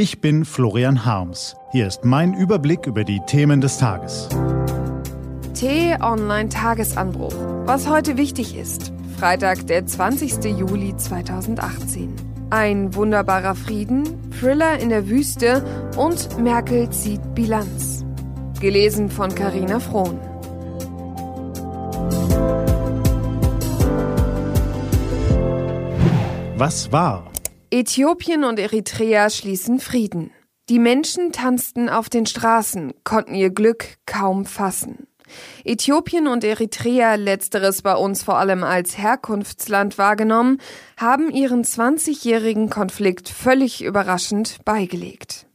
Ich bin Florian Harms. Hier ist mein Überblick über die Themen des Tages. T-Online Tagesanbruch. Was heute wichtig ist. Freitag, der 20. Juli 2018. Ein wunderbarer Frieden, Thriller in der Wüste und Merkel zieht Bilanz. Gelesen von Carina Frohn. Was war? Äthiopien und Eritrea schließen Frieden. Die Menschen tanzten auf den Straßen, konnten ihr Glück kaum fassen. Äthiopien und Eritrea, letzteres bei uns vor allem als Herkunftsland wahrgenommen, haben ihren 20-jährigen Konflikt völlig überraschend beigelegt.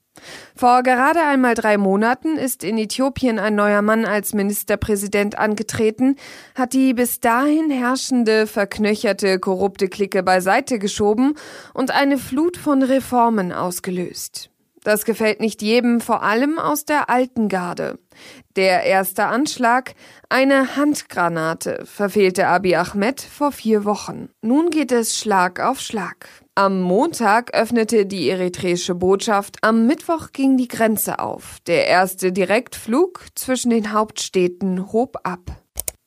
Vor gerade einmal drei Monaten ist in Äthiopien ein neuer Mann als Ministerpräsident angetreten, hat die bis dahin herrschende, verknöcherte, korrupte Clique beiseite geschoben und eine Flut von Reformen ausgelöst. Das gefällt nicht jedem, vor allem aus der alten Garde. Der erste Anschlag, eine Handgranate, verfehlte Abiy Ahmed vor vier Wochen. Nun geht es Schlag auf Schlag. Am Montag öffnete die eritreische Botschaft, am Mittwoch ging die Grenze auf. Der erste Direktflug zwischen den Hauptstädten hob ab.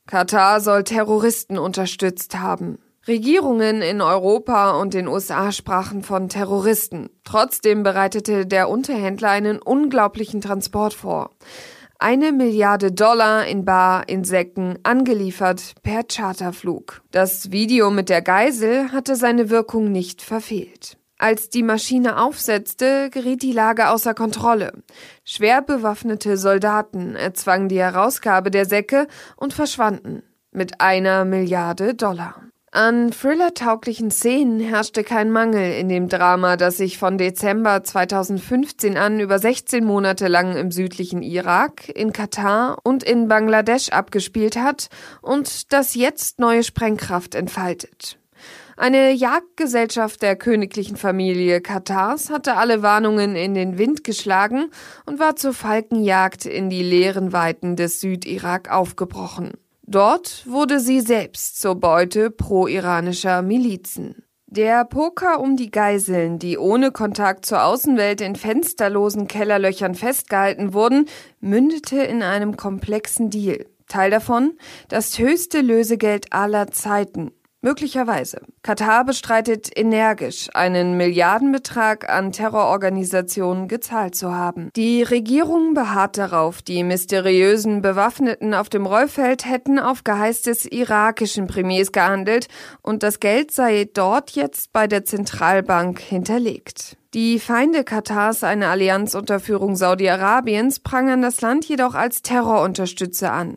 Katar soll Terroristen unterstützt haben. Regierungen in Europa und den USA sprachen von Terroristen. Trotzdem bereitete der Unterhändler einen unglaublichen Transport vor. Eine Milliarde Dollar in Bar, in Säcken, angeliefert per Charterflug. Das Video mit der Geisel hatte seine Wirkung nicht verfehlt. Als die Maschine aufsetzte, geriet die Lage außer Kontrolle. Schwer bewaffnete Soldaten erzwangen die Herausgabe der Säcke und verschwanden mit einer Milliarde Dollar. An thrillertauglichen Szenen herrschte kein Mangel in dem Drama, das sich von Dezember 2015 an über 16 Monate lang im südlichen Irak, in Katar und in Bangladesch abgespielt hat und das jetzt neue Sprengkraft entfaltet. Eine Jagdgesellschaft der königlichen Familie Katars hatte alle Warnungen in den Wind geschlagen und war zur Falkenjagd in die leeren Weiten des Südirak aufgebrochen. Dort wurde sie selbst zur Beute pro-iranischer Milizen. Der Poker um die Geiseln, die ohne Kontakt zur Außenwelt in fensterlosen Kellerlöchern festgehalten wurden, mündete in einem komplexen Deal. Teil davon das höchste Lösegeld aller Zeiten, Möglicherweise. Katar bestreitet energisch, einen Milliardenbetrag an Terrororganisationen gezahlt zu haben. Die Regierung beharrt darauf, die mysteriösen Bewaffneten auf dem Rollfeld hätten auf Geheiß des irakischen Premiers gehandelt und das Geld sei dort jetzt bei der Zentralbank hinterlegt. Die Feinde Katars, eine Allianz unter Führung Saudi-Arabiens, prangern das Land jedoch als Terrorunterstützer an.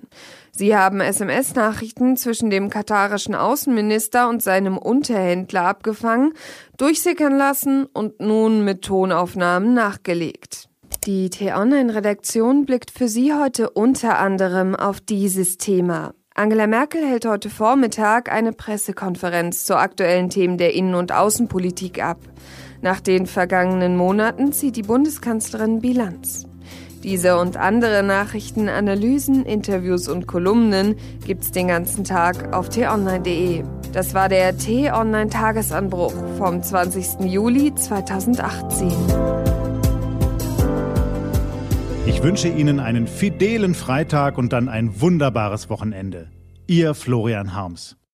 Sie haben SMS-Nachrichten zwischen dem katarischen Außenminister und seinem Unterhändler abgefangen, durchsickern lassen und nun mit Tonaufnahmen nachgelegt. Die T-Online-Redaktion blickt für Sie heute unter anderem auf dieses Thema. Angela Merkel hält heute Vormittag eine Pressekonferenz zu aktuellen Themen der Innen- und Außenpolitik ab. Nach den vergangenen Monaten zieht die Bundeskanzlerin Bilanz. Diese und andere Nachrichten, Analysen, Interviews und Kolumnen gibt's den ganzen Tag auf t-online.de. Das war der T-Online Tagesanbruch vom 20. Juli 2018. Ich wünsche Ihnen einen fidelen Freitag und dann ein wunderbares Wochenende. Ihr Florian Harms.